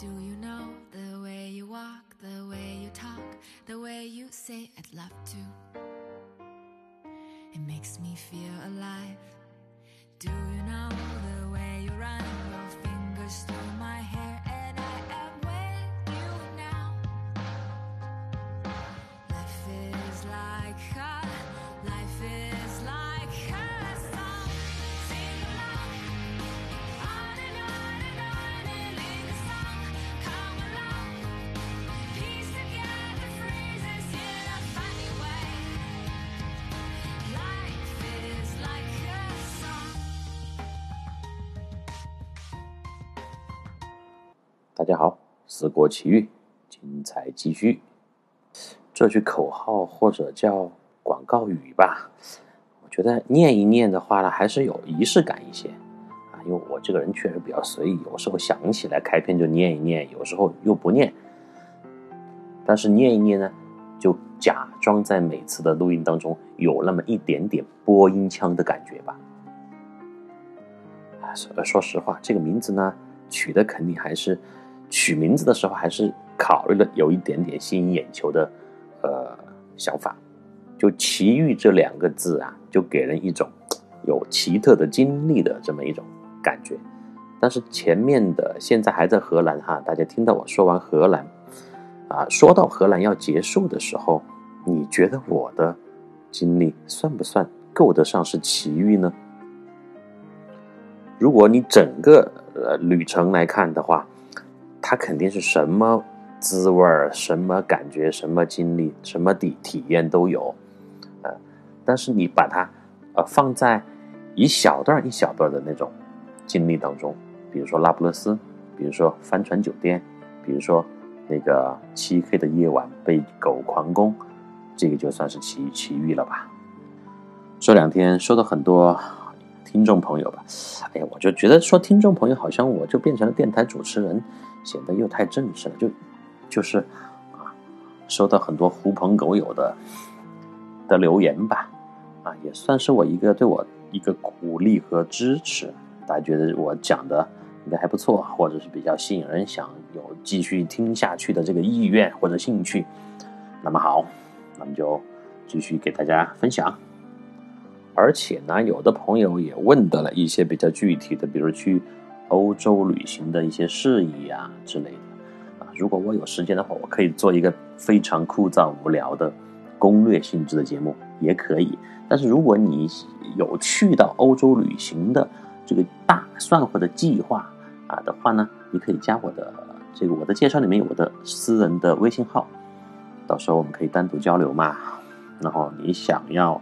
Do you know the way you walk, the way you talk, the way you say I'd love to? It makes me feel alive. Do you know the way you run your fingers 大家好，四国奇遇，精彩继续。这句口号或者叫广告语吧，我觉得念一念的话呢，还是有仪式感一些啊。因为我这个人确实比较随意，有时候想起来开篇就念一念，有时候又不念。但是念一念呢，就假装在每次的录音当中有那么一点点播音腔的感觉吧。啊，说说实话，这个名字呢，取的肯定还是取名字的时候还是考虑了有一点点吸引眼球的呃想法。就“奇遇”这两个字啊，就给人一种有奇特的经历的这么一种感觉。但是前面的现在还在荷兰哈，大家听到我说完荷兰啊，说到荷兰要结束的时候，你觉得我的经历算不算够得上是奇遇呢？如果你整个呃旅程来看的话，它肯定是什么滋味儿、什么感觉、什么经历、什么体体验都有，呃，但是你把它呃放在一小段一小段的那种经历当中，比如说拉布勒斯，比如说帆船酒店，比如说那个漆黑的夜晚被狗狂攻，这个就算是奇奇遇了吧。这两天收到很多听众朋友吧，哎呀，我就觉得说听众朋友好像我就变成了电台主持人，显得又太正式了，就就是啊，收到很多狐朋狗友的的留言吧，啊，也算是我一个对我一个鼓励和支持，大家觉得我讲的应该还不错，或者是比较吸引人，想有继续听下去的这个意愿或者兴趣，那么好，那么就继续给大家分享。而且呢，有的朋友也问到了一些比较具体的，比如去欧洲旅行的一些事宜啊之类的啊。如果我有时间的话，我可以做一个非常枯燥无聊的攻略性质的节目，也可以。但是如果你有去到欧洲旅行的这个打算或者计划啊的话呢，你可以加我的这个我的介绍里面有我的私人的微信号，到时候我们可以单独交流嘛。然后你想要。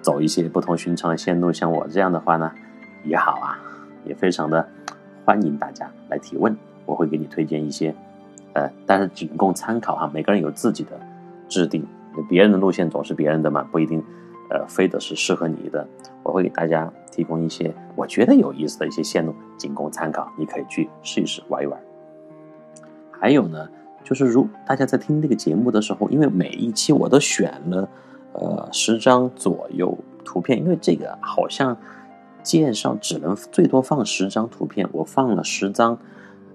走一些不同寻常的线路，像我这样的话呢，也好啊，也非常的欢迎大家来提问，我会给你推荐一些，呃，但是仅供参考哈，每个人有自己的制定，别人的路线总是别人的嘛，不一定，呃，非得是适合你的。我会给大家提供一些我觉得有意思的一些线路，仅供参考，你可以去试一试玩一玩。还有呢，就是如大家在听这个节目的时候，因为每一期我都选了。呃，十张左右图片，因为这个好像介绍只能最多放十张图片，我放了十张，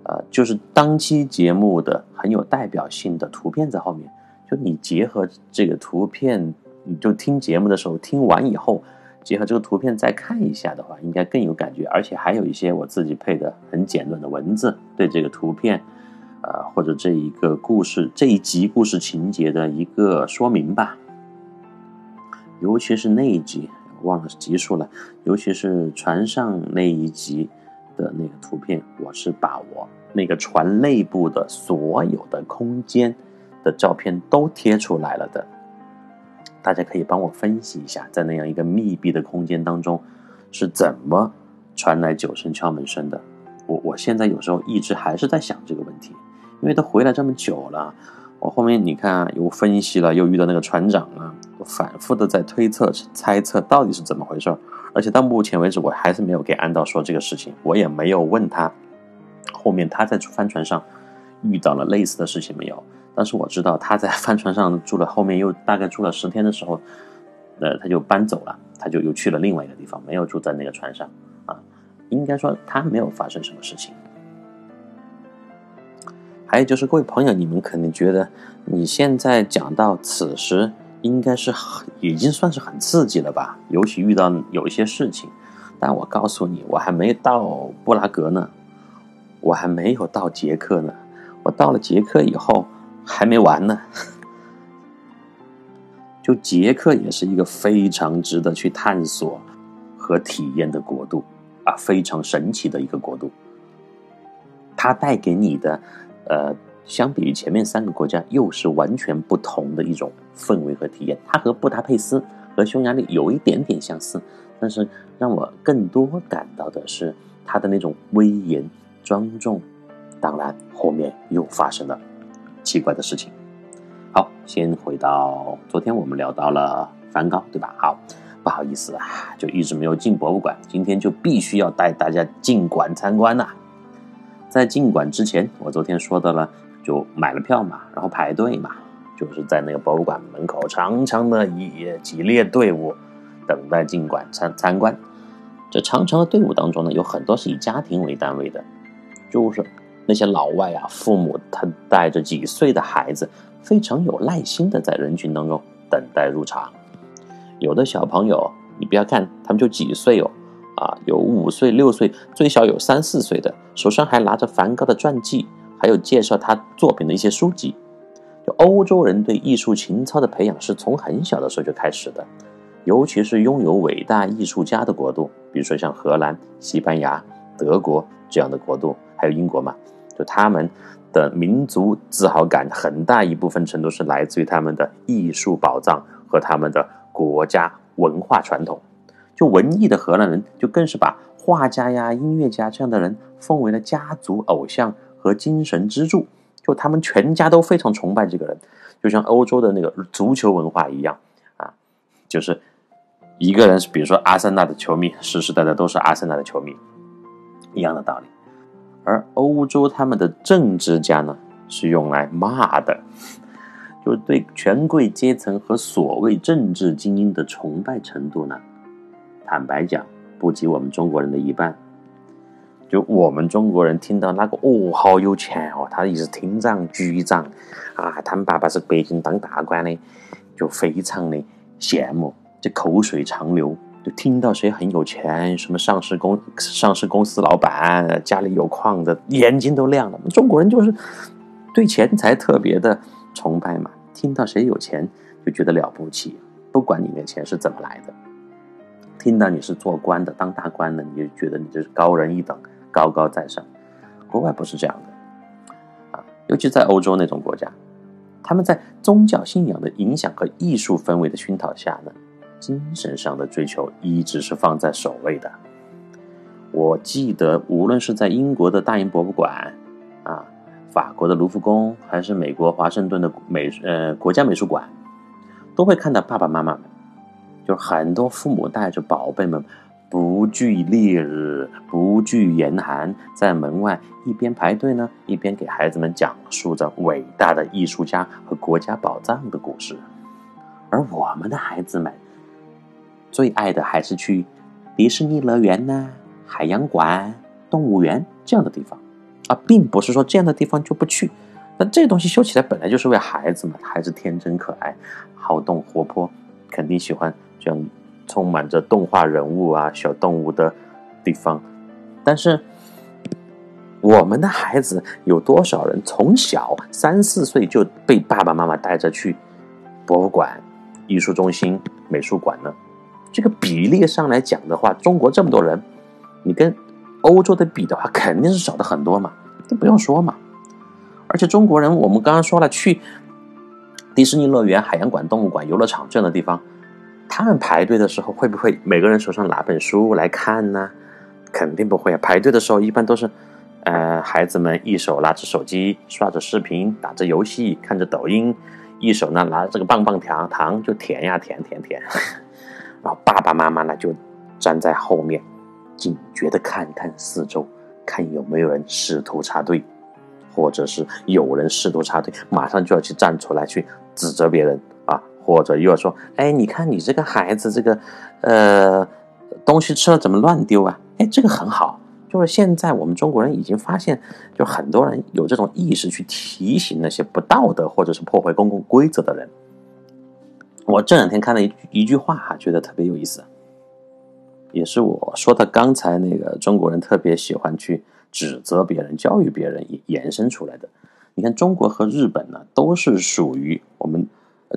呃，就是当期节目的很有代表性的图片在后面。就你结合这个图片，你就听节目的时候听完以后，结合这个图片再看一下的话，应该更有感觉。而且还有一些我自己配的很简短的文字，对这个图片，呃，或者这一个故事这一集故事情节的一个说明吧。尤其是那一集，忘了集数了。尤其是船上那一集的那个图片，我是把我那个船内部的所有的空间的照片都贴出来了的。大家可以帮我分析一下，在那样一个密闭的空间当中，是怎么传来九声敲门声的？我我现在有时候一直还是在想这个问题，因为都回来这么久了。我后面你看，又分析了，又遇到那个船长啊，反复的在推测、猜测到底是怎么回事而且到目前为止，我还是没有给安道说这个事情，我也没有问他后面他在帆船上遇到了类似的事情没有。但是我知道他在帆船上住了，后面又大概住了十天的时候，呃，他就搬走了，他就又去了另外一个地方，没有住在那个船上啊。应该说他没有发生什么事情。还有就是各位朋友，你们肯定觉得你现在讲到此时，应该是很已经算是很刺激了吧？尤其遇到有一些事情，但我告诉你，我还没到布拉格呢，我还没有到捷克呢，我到了捷克以后还没完呢。就捷克也是一个非常值得去探索和体验的国度啊，非常神奇的一个国度。它带给你的，呃，相比于前面三个国家，又是完全不同的一种氛围和体验。它和布达佩斯和匈牙利有一点点相似，但是让我更多感到的是它的那种威严庄重。当然，后面又发生了奇怪的事情。好，先回到昨天我们聊到了梵高，对吧？好，不好意思啊，就一直没有进博物馆，今天就必须要带大家进馆参观呐。在进馆之前，我昨天说到了，就买了票嘛，然后排队嘛，就是在那个博物馆门口长长的一几列队伍，等待进馆参参观。这长长的队伍当中呢，有很多是以家庭为单位的，就是那些老外啊，父母他带着几岁的孩子。非常有耐心的在人群当中等待入场，有的小朋友，你不要看他们就几岁哦，啊，有五岁、六岁，最小有三四岁的，手上还拿着梵高的传记，还有介绍他作品的一些书籍。就欧洲人对艺术情操的培养是从很小的时候就开始的，尤其是拥有伟大艺术家的国度，比如说像荷兰、西班牙、德国这样的国度，还有英国嘛，就他们。的民族自豪感很大一部分程度是来自于他们的艺术宝藏和他们的国家文化传统。就文艺的荷兰人，就更是把画家呀、音乐家这样的人奉为了家族偶像和精神支柱。就他们全家都非常崇拜这个人，就像欧洲的那个足球文化一样啊，就是一个人是，比如说阿森纳的球迷，世世代代都是阿森纳的球迷，一样的道理。而欧洲他们的政治家呢，是用来骂的，就是对权贵阶层和所谓政治精英的崇拜程度呢，坦白讲，不及我们中国人的一半。就我们中国人听到那个哦，好有钱哦，他也是厅长、局长啊，他们爸爸是北京当大官的，就非常的羡慕，就口水长流。就听到谁很有钱，什么上市公上市公司老板，家里有矿的，眼睛都亮了。中国人就是对钱财特别的崇拜嘛。听到谁有钱，就觉得了不起，不管你的钱是怎么来的。听到你是做官的，当大官的，你就觉得你就是高人一等，高高在上。国外不是这样的啊，尤其在欧洲那种国家，他们在宗教信仰的影响和艺术氛围的熏陶下呢。精神上的追求一直是放在首位的。我记得，无论是在英国的大英博物馆，啊，法国的卢浮宫，还是美国华盛顿的美呃国家美术馆，都会看到爸爸妈妈们，就是很多父母带着宝贝们，不惧烈日，不惧严寒，在门外一边排队呢，一边给孩子们讲述着伟大的艺术家和国家宝藏的故事。而我们的孩子们。最爱的还是去迪士尼乐园呐、海洋馆、动物园这样的地方啊，并不是说这样的地方就不去。那这东西修起来本来就是为孩子嘛，孩子天真可爱、好动活泼，肯定喜欢这样充满着动画人物啊、小动物的地方。但是我们的孩子有多少人从小三四岁就被爸爸妈妈带着去博物馆、艺术中心、美术馆呢？这个比例上来讲的话，中国这么多人，你跟欧洲的比的话，肯定是少的很多嘛，这不用说嘛。而且中国人，我们刚刚说了，去迪士尼乐园、海洋馆、动物馆、游乐场这样的地方，他们排队的时候会不会每个人手上拿本书来看呢？肯定不会啊。排队的时候一般都是，呃，孩子们一手拿着手机刷着视频、打着游戏、看着抖音，一手呢拿着这个棒棒糖糖就舔呀舔舔舔。然后爸爸妈妈呢就站在后面，警觉的看看四周，看有没有人试图插队，或者是有人试图插队，马上就要去站出来去指责别人，或者又要说，哎，你看你这个孩子这个，呃，东西吃了怎么乱丢啊？哎，这个很好，就是现在我们中国人已经发现，就很多人有这种意识去提醒那些不道德或者是破坏公共规则的人。我这两天看了一一句话哈，觉得特别有意思，也是我说的刚才那个中国人特别喜欢去指责别人、教育别人延伸出来的。你看，中国和日本呢，都是属于我们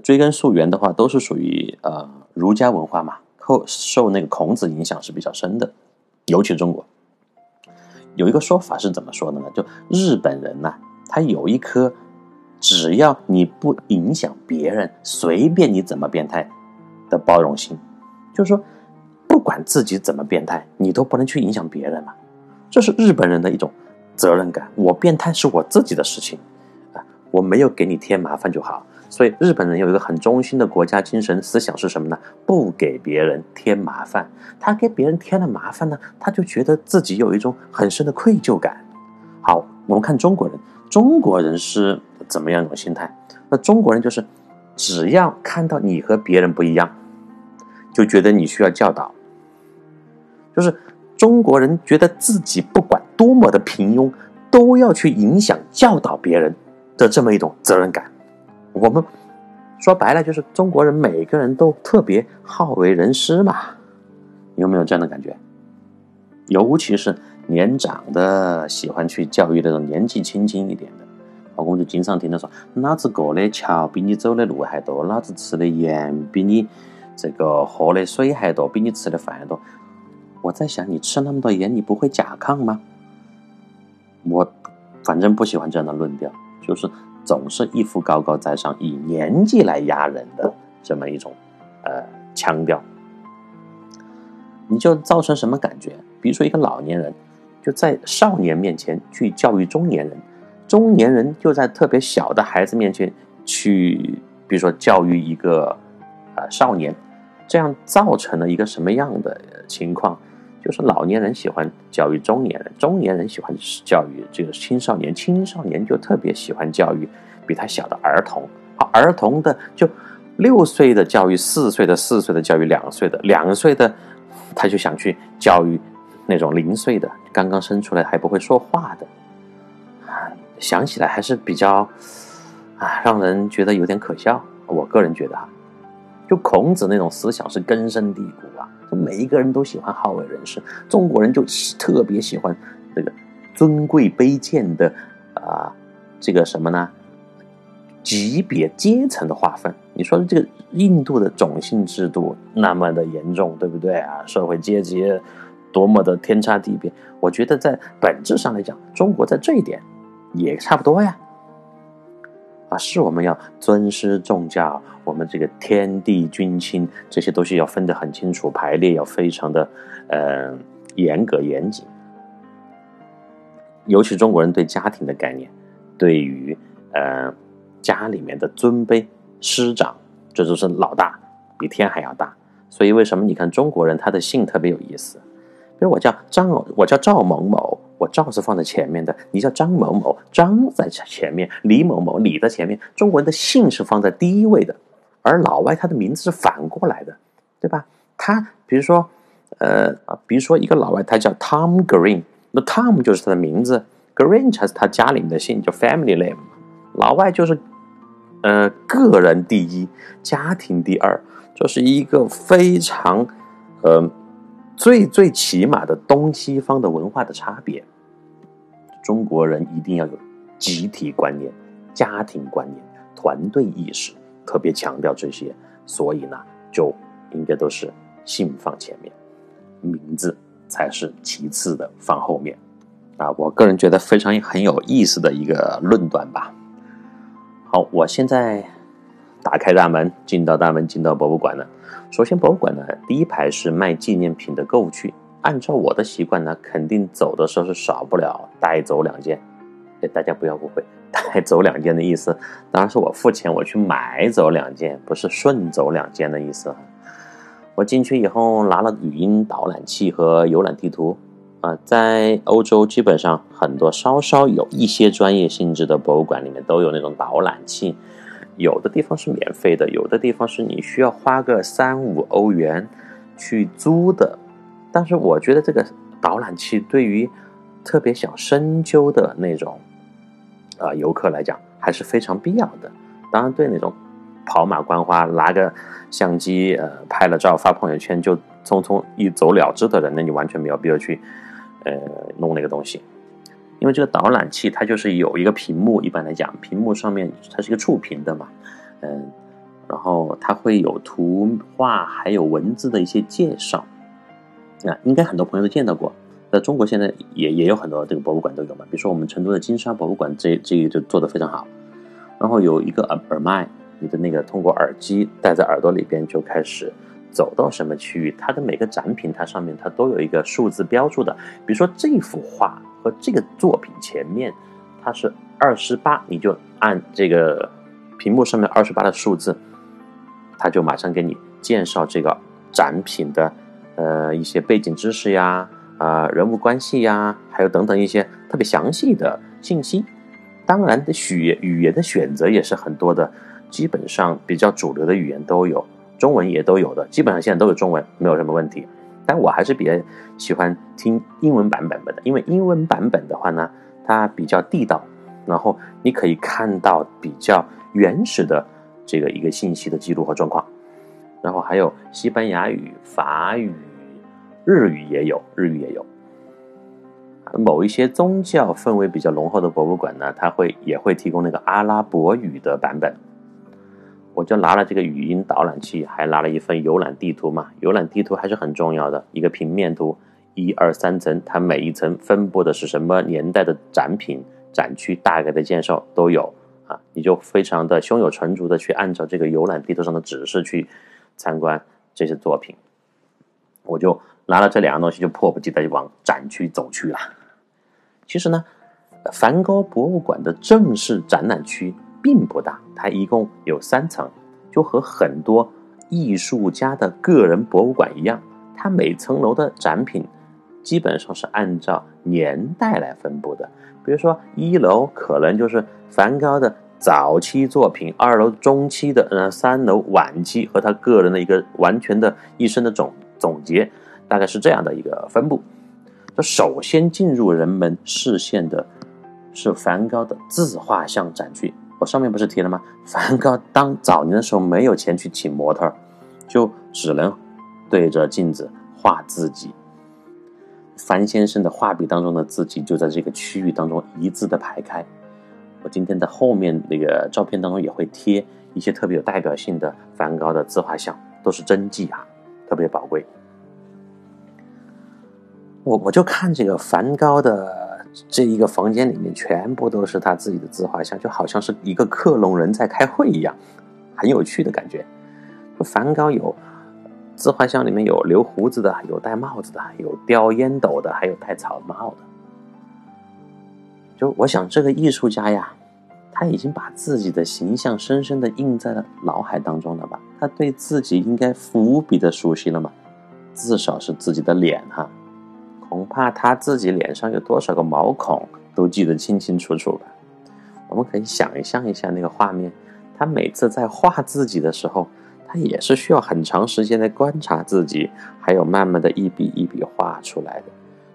追根溯源的话，都是属于呃儒家文化嘛，受受那个孔子影响是比较深的，尤其中国。有一个说法是怎么说的呢？就日本人呐，他有一颗只要你不影响别人，随便你怎么变态的包容心，就是说，不管自己怎么变态，你都不能去影响别人嘛。这是日本人的一种责任感。我变态是我自己的事情啊，我没有给你添麻烦就好。所以日本人有一个很中心的国家精神思想是什么呢？不给别人添麻烦。他给别人添了麻烦呢，他就觉得自己有一种很深的愧疚感。好，我们看中国人，中国人是怎么样一种心态？那中国人就是，只要看到你和别人不一样，就觉得你需要教导。就是中国人觉得自己不管多么的平庸，都要去影响教导别人的这么一种责任感。我们说白了就是中国人每个人都特别好为人师嘛，有没有这样的感觉？尤其是年长的喜欢去教育那种年纪轻轻一点的，我们就经常听他说：“老子过的桥比你走的路还多，老子吃的盐比你这个喝的水还多，比你吃的饭还多。”我在想，你吃那么多盐，你不会甲亢吗？我反正不喜欢这样的论调，就是。总是一副高高在上，以年纪来压人的这么一种呃腔调，你就造成什么感觉？比如说一个老年人就在少年面前去教育中年人，中年人就在特别小的孩子面前去，比如说教育一个呃少年，这样造成了一个什么样的情况？就是老年人喜欢教育中年人，中年人喜欢教育这个青少年，青少年就特别喜欢教育比他小的儿童。啊，儿童的就六岁的教育四岁的，四岁的教育两岁的，两岁的他就想去教育那种零岁的，刚刚生出来还不会说话的。啊，想起来还是比较啊，让人觉得有点可笑。我个人觉得哈，就孔子那种思想是根深蒂固啊。每一个人都喜欢好为人师，中国人就特别喜欢这个尊贵卑贱的啊，这个什么呢？级别阶层的划分。你说的这个印度的种姓制度那么的严重，对不对啊？社会阶级多么的天差地别？我觉得在本质上来讲，中国在这一点也差不多呀。是我们要尊师重教，我们这个天地君亲这些东西要分得很清楚，排列要非常的，呃，严格严谨。尤其中国人对家庭的概念，对于呃家里面的尊卑师长，这就是老大比天还要大。所以为什么你看中国人他的姓特别有意思？比如我叫张，我叫赵某某。我赵是放在前面的，你叫张某某，张在前面；李某某，李的前面。中国人的姓是放在第一位的，而老外他的名字是反过来的，对吧？他比如说，呃啊，比如说一个老外他叫 Tom Green，那 Tom 就是他的名字，Green 才是他家里面的姓，叫 family name。老外就是，呃，个人第一，家庭第二，这是一个非常，呃。最最起码的东西方的文化的差别，中国人一定要有集体观念、家庭观念、团队意识，特别强调这些，所以呢，就应该都是姓放前面，名字才是其次的放后面。啊，我个人觉得非常很有意思的一个论断吧。好，我现在打开大门，进到大门，进到博物馆了。首先，博物馆呢，第一排是卖纪念品的购物区。按照我的习惯呢，肯定走的时候是少不了带走两件。哎，大家不要误会，带走两件的意思，当然是我付钱我去买走两件，不是顺走两件的意思。我进去以后拿了语音导览器和游览地图。啊，在欧洲基本上很多稍稍有一些专业性质的博物馆里面都有那种导览器。有的地方是免费的，有的地方是你需要花个三五欧元去租的。但是我觉得这个导览器对于特别想深究的那种啊游客来讲，还是非常必要的。当然，对那种跑马观花、拿个相机呃拍了照发朋友圈就匆匆一走了之的人，那你完全没有必要去呃弄那个东西。因为这个导览器它就是有一个屏幕，一般来讲，屏幕上面它是一个触屏的嘛，嗯，然后它会有图画还有文字的一些介绍，啊，应该很多朋友都见到过，在中国现在也也有很多这个博物馆都有嘛，比如说我们成都的金沙博物馆，这这个就做的非常好，然后有一个耳耳麦，你的那个通过耳机戴在耳朵里边就开始走到什么区域，它的每个展品它上面它都有一个数字标注的，比如说这幅画。和这个作品前面，它是二十八，你就按这个屏幕上面二十八的数字，它就马上给你介绍这个展品的呃一些背景知识呀，啊人物关系呀，还有等等一些特别详细的信息。当然的，语语言的选择也是很多的，基本上比较主流的语言都有，中文也都有的，基本上现在都有中文，没有什么问题。但我还是比较喜欢听英文版本的，因为英文版本的话呢，它比较地道，然后你可以看到比较原始的这个一个信息的记录和状况，然后还有西班牙语、法语、日语也有，日语也有。某一些宗教氛围比较浓厚的博物馆呢，它会也会提供那个阿拉伯语的版本。我就拿了这个语音导览器，还拿了一份游览地图嘛。游览地图还是很重要的，一个平面图，一二三层，它每一层分布的是什么年代的展品、展区，大概的介绍都有啊。你就非常的胸有成竹的去按照这个游览地图上的指示去参观这些作品。我就拿了这两样东西，就迫不及待就往展区走去了。其实呢，梵高博物馆的正式展览区。并不大，它一共有三层，就和很多艺术家的个人博物馆一样，它每层楼的展品基本上是按照年代来分布的。比如说，一楼可能就是梵高的早期作品，二楼中期的，呃，三楼晚期和他个人的一个完全的一生的总总结，大概是这样的一个分布。这首先进入人们视线的是梵高的自画像展区。我上面不是提了吗？梵高当早年的时候没有钱去请模特，就只能对着镜子画自己。樊先生的画笔当中的字迹就在这个区域当中一字的排开。我今天在后面那个照片当中也会贴一些特别有代表性的梵高的自画像，都是真迹啊，特别宝贵。我我就看这个梵高的。这一个房间里面全部都是他自己的自画像，就好像是一个克隆人在开会一样，很有趣的感觉。梵高有自画像里面有留胡子的，有戴帽子的，有叼烟斗的，还有戴草帽的。就我想，这个艺术家呀，他已经把自己的形象深深的印在了脑海当中了吧？他对自己应该无比的熟悉了嘛？至少是自己的脸哈。恐怕他自己脸上有多少个毛孔都记得清清楚楚吧。我们可以想象一下那个画面，他每次在画自己的时候，他也是需要很长时间的观察自己，还有慢慢的一笔一笔画出来的。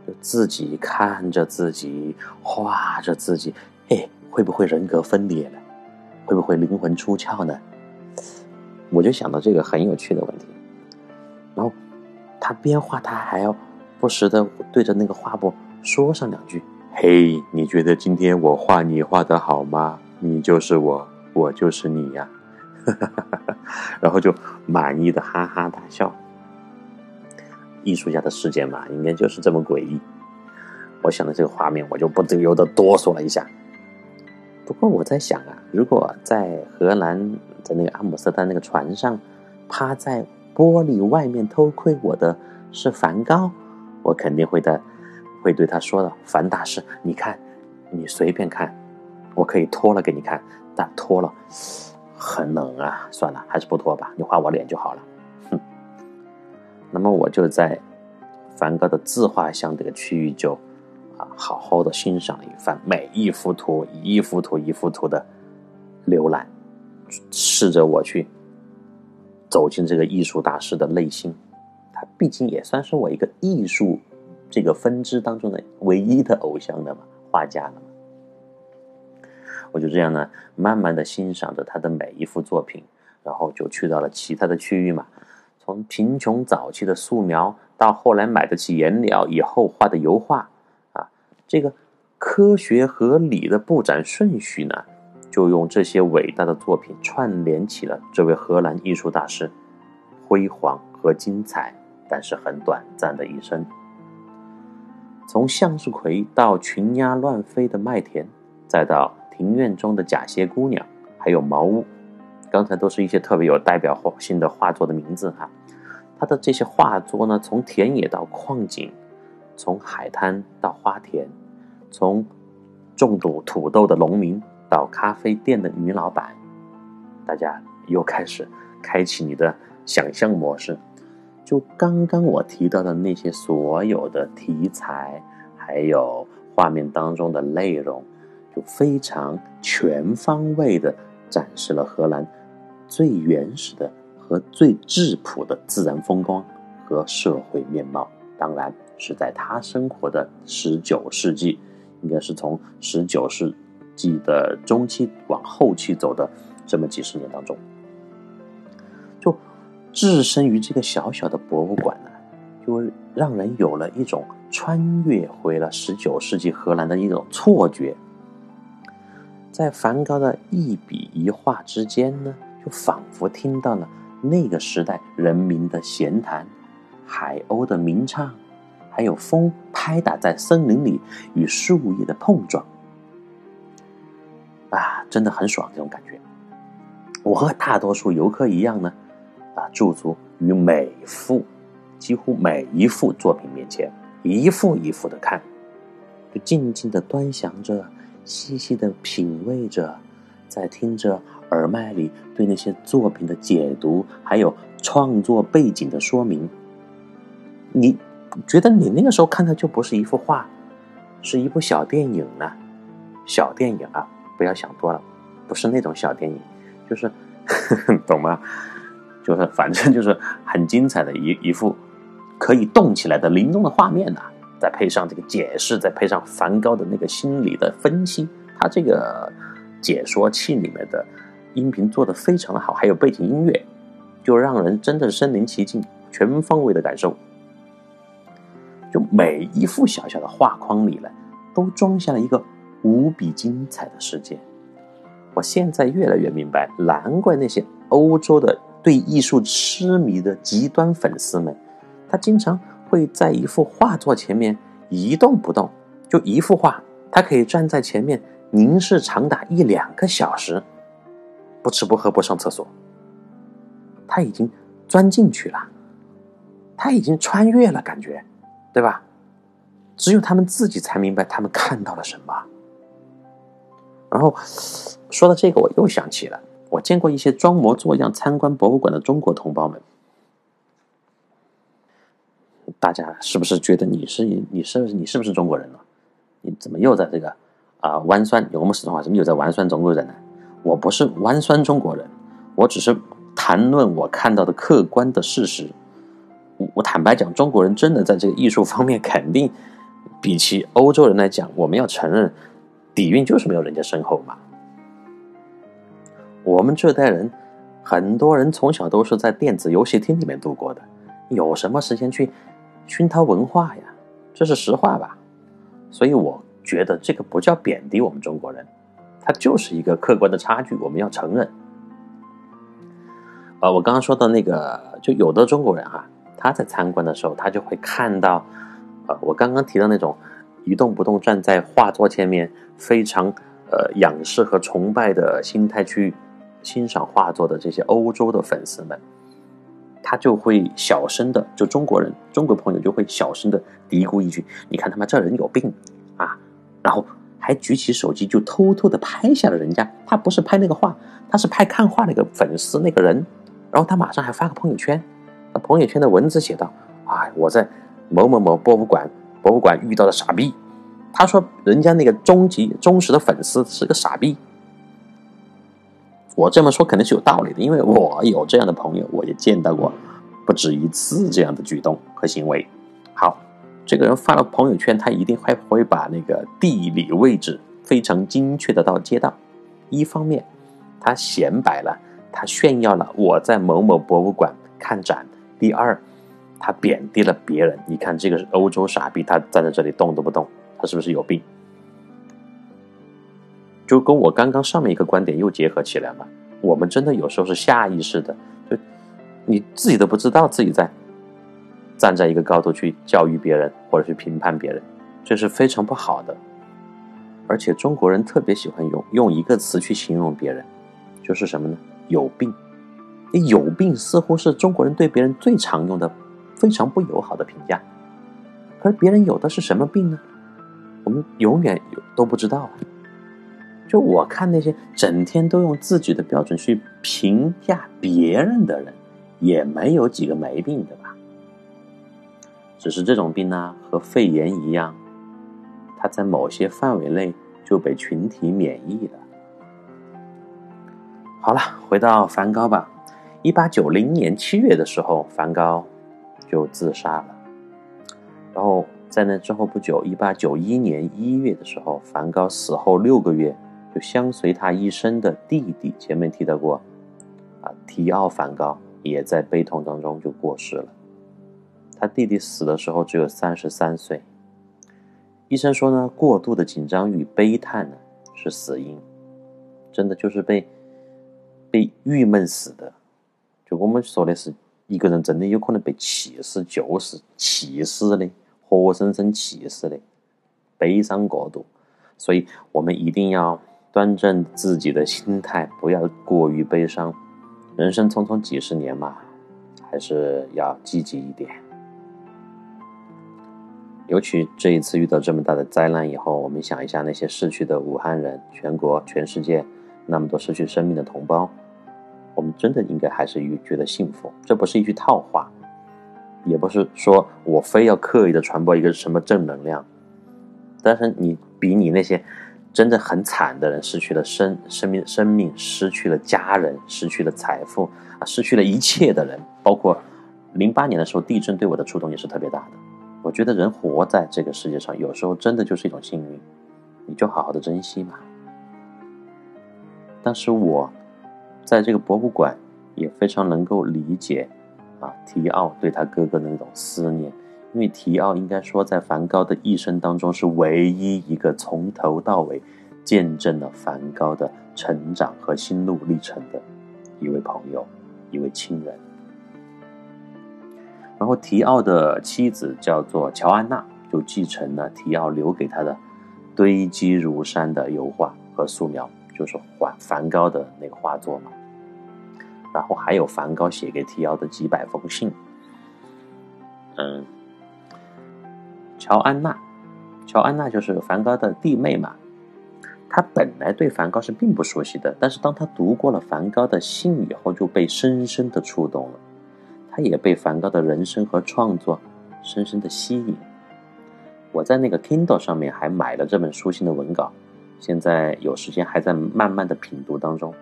就自己看着自己，画着自己，嘿，会不会人格分裂呢？会不会灵魂出窍呢？我就想到这个很有趣的问题。然后他边画，他还要。不时的对着那个画布说上两句：“嘿，你觉得今天我画你画的好吗？你就是我，我就是你呀。”哈哈哈哈然后就满意的哈哈大笑。艺术家的世界嘛，应该就是这么诡异。我想到这个画面，我就不由得哆嗦了一下。不过我在想啊，如果在荷兰，在那个阿姆斯特丹那个船上，趴在玻璃外面偷窥我的是梵高。我肯定会的，会对他说的，樊大师，你看，你随便看，我可以脱了给你看，但脱了很冷啊，算了，还是不脱吧，你画我脸就好了。哼。那么我就在梵高的自画像这个区域就啊，好好的欣赏了一番，每一幅图一幅图一幅图的浏览，试着我去走进这个艺术大师的内心。他毕竟也算是我一个艺术这个分支当中的唯一的偶像的嘛，画家了嘛。我就这样呢，慢慢的欣赏着他的每一幅作品，然后就去到了其他的区域嘛。从贫穷早期的素描，到后来买得起颜料以后画的油画，啊，这个科学合理的布展顺序呢，就用这些伟大的作品串联起了这位荷兰艺术大师辉煌和精彩，但是很短暂的一生。从向日葵到群鸭乱飞的麦田，再到庭院中的假鞋姑娘，还有茅屋。刚才都是一些特别有代表性的画作的名字哈，他的这些画作呢，从田野到矿井，从海滩到花田，从种土土豆的农民到咖啡店的女老板，大家又开始开启你的想象模式。就刚刚我提到的那些所有的题材，还有画面当中的内容，就非常全方位的展示了荷兰。最原始的和最质朴的自然风光和社会面貌，当然是在他生活的十九世纪，应该是从十九世纪的中期往后期走的这么几十年当中，置身于这个小小的博物馆呢，就让人有了一种穿越回了十九世纪荷兰的一种错觉，在梵高的一笔一画之间呢。就仿佛听到了那个时代人民的闲谈，海鸥的鸣唱，还有风拍打在森林里与树叶的碰撞，啊，真的很爽这种感觉。我和大多数游客一样呢，驻足于每幅，几乎每一幅作品面前，一幅一幅的看，就静静的端详着，细细的品味着，在听着。耳麦里对那些作品的解读，还有创作背景的说明，你觉得你那个时候看的就不是一幅画，是一部小电影呢？小电影啊，不要想多了，不是那种小电影，就是 懂吗？就是反正就是很精彩的一一幅可以动起来的灵动的画面呐，再配上这个解释，再配上梵高的那个心理的分析，他这个解说器里面的。音频做的非常的好，还有背景音乐，就让人真的身临其境，全方位的感受。就每一幅小小的画框里呢，都装下了一个无比精彩的世界。我现在越来越明白，难怪那些欧洲的对艺术痴迷的极端粉丝们，他经常会在一幅画作前面一动不动，就一幅画，他可以站在前面凝视长达一两个小时。不吃不喝不上厕所，他已经钻进去了，他已经穿越了，感觉，对吧？只有他们自己才明白他们看到了什么。然后说到这个，我又想起了我见过一些装模作样参观博物馆的中国同胞们，大家是不是觉得你是你是不是你是不是中国人呢？你怎么又在这个啊弯酸？我们四川话怎么又在弯酸中国人呢？我不是弯酸中国人，我只是谈论我看到的客观的事实。我坦白讲，中国人真的在这个艺术方面，肯定比起欧洲人来讲，我们要承认底蕴就是没有人家深厚嘛。我们这代人，很多人从小都是在电子游戏厅里面度过的，有什么时间去熏陶文化呀？这是实话吧？所以我觉得这个不叫贬低我们中国人。它就是一个客观的差距，我们要承认。呃，我刚刚说的那个，就有的中国人哈，他在参观的时候，他就会看到，呃，我刚刚提到那种一动不动站在画作前面，非常呃仰视和崇拜的心态去欣赏画作的这些欧洲的粉丝们，他就会小声的，就中国人，中国朋友就会小声的嘀咕一句：“你看他妈这人有病啊！”然后。还举起手机就偷偷的拍下了人家，他不是拍那个画，他是拍看画那个粉丝那个人，然后他马上还发个朋友圈，那朋友圈的文字写道：“啊，我在某某某博物馆博物馆遇到了傻逼。”他说人家那个终极忠实的粉丝是个傻逼。我这么说肯定是有道理的，因为我有这样的朋友，我也见到过不止一次这样的举动和行为。好，这个人发了朋友圈，他一定会会把那个地理位置非常精确的到街道。一方面，他显摆了，他炫耀了我在某某博物馆看展；第二，他贬低了别人。你看这个是欧洲傻逼，他站在这里动都不动，他是不是有病？就跟我刚刚上面一个观点又结合起来了。我们真的有时候是下意识的，就你自己都不知道自己在站在一个高度去教育别人或者去评判别人，这是非常不好的。而且中国人特别喜欢用用一个词去形容别人，就是什么呢？有病。你有病似乎是中国人对别人最常用的、非常不友好的评价。可是别人有的是什么病呢？我们永远都不知道啊。就我看那些整天都用自己的标准去评价别人的人，也没有几个没病的吧？只是这种病呢，和肺炎一样，它在某些范围内就被群体免疫了。好了，回到梵高吧。一八九零年七月的时候，梵高就自杀了。然后在那之后不久，一八九一年一月的时候，梵高死后六个月。就相随他一生的弟弟，前面提到过，啊，提奥梵高也在悲痛当中就过世了。他弟弟死的时候只有三十三岁。医生说呢，过度的紧张与悲叹呢是死因，真的就是被被郁闷死的。就我们说的是，一个人真的有可能被气死，就是气死的，活生生气死的，悲伤过度。所以我们一定要。端正自己的心态，不要过于悲伤。人生匆匆几十年嘛，还是要积极一点。尤其这一次遇到这么大的灾难以后，我们想一下那些逝去的武汉人，全国、全世界那么多失去生命的同胞，我们真的应该还是觉得幸福。这不是一句套话，也不是说我非要刻意的传播一个什么正能量，但是你比你那些。真的很惨的人，失去了生生命，生命失去了家人，失去了财富啊，失去了一切的人，包括零八年的时候地震对我的触动也是特别大的。我觉得人活在这个世界上，有时候真的就是一种幸运，你就好好的珍惜嘛。但是我在这个博物馆也非常能够理解啊，提奥对他哥哥的那种思念。因为提奥应该说，在梵高的一生当中是唯一一个从头到尾见证了梵高的成长和心路历程的一位朋友、一位亲人。然后，提奥的妻子叫做乔安娜，就继承了提奥留给他的堆积如山的油画和素描，就是梵梵高的那个画作嘛。然后还有梵高写给提奥的几百封信，嗯。乔安娜，乔安娜就是梵高的弟妹嘛。她本来对梵高是并不熟悉的，但是当她读过了梵高的信以后，就被深深的触动了。她也被梵高的人生和创作深深的吸引。我在那个 Kindle 上面还买了这本书信的文稿，现在有时间还在慢慢的品读当中。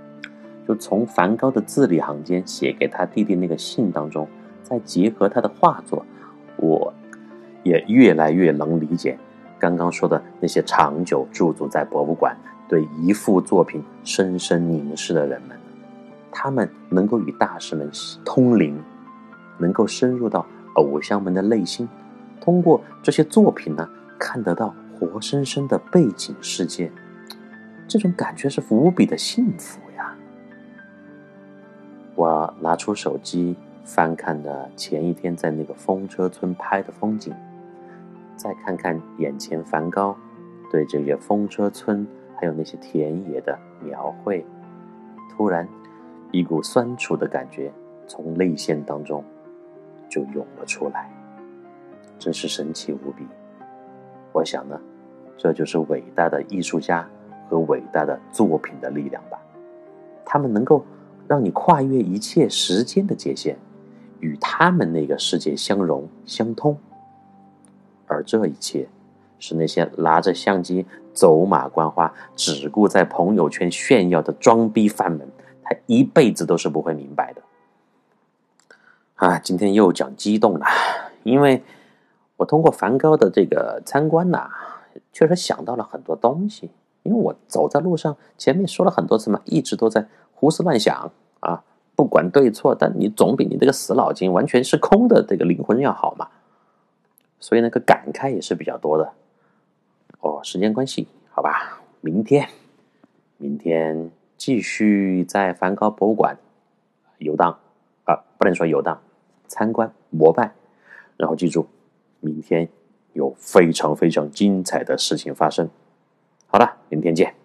就从梵高的字里行间写给他弟弟那个信当中，再结合他的画作，我。也越来越能理解刚刚说的那些长久驻足在博物馆、对一幅作品深深凝视的人们，他们能够与大师们通灵，能够深入到偶像们的内心，通过这些作品呢，看得到活生生的背景世界，这种感觉是无比的幸福呀！我拿出手机翻看了前一天在那个风车村拍的风景。再看看眼前梵高对这些风车村还有那些田野的描绘，突然一股酸楚的感觉从泪腺当中就涌了出来，真是神奇无比。我想呢，这就是伟大的艺术家和伟大的作品的力量吧。他们能够让你跨越一切时间的界限，与他们那个世界相融相通。而这一切，是那些拿着相机走马观花、只顾在朋友圈炫耀的装逼犯们，他一辈子都是不会明白的。啊，今天又讲激动了，因为我通过梵高的这个参观呐，确实想到了很多东西。因为我走在路上，前面说了很多次嘛，一直都在胡思乱想啊，不管对错，但你总比你这个死脑筋完全是空的这个灵魂要好嘛。所以那个感慨也是比较多的。哦，时间关系，好吧，明天，明天继续在梵高博物馆游荡啊，不能说游荡，参观膜拜，然后记住，明天有非常非常精彩的事情发生。好了，明天见。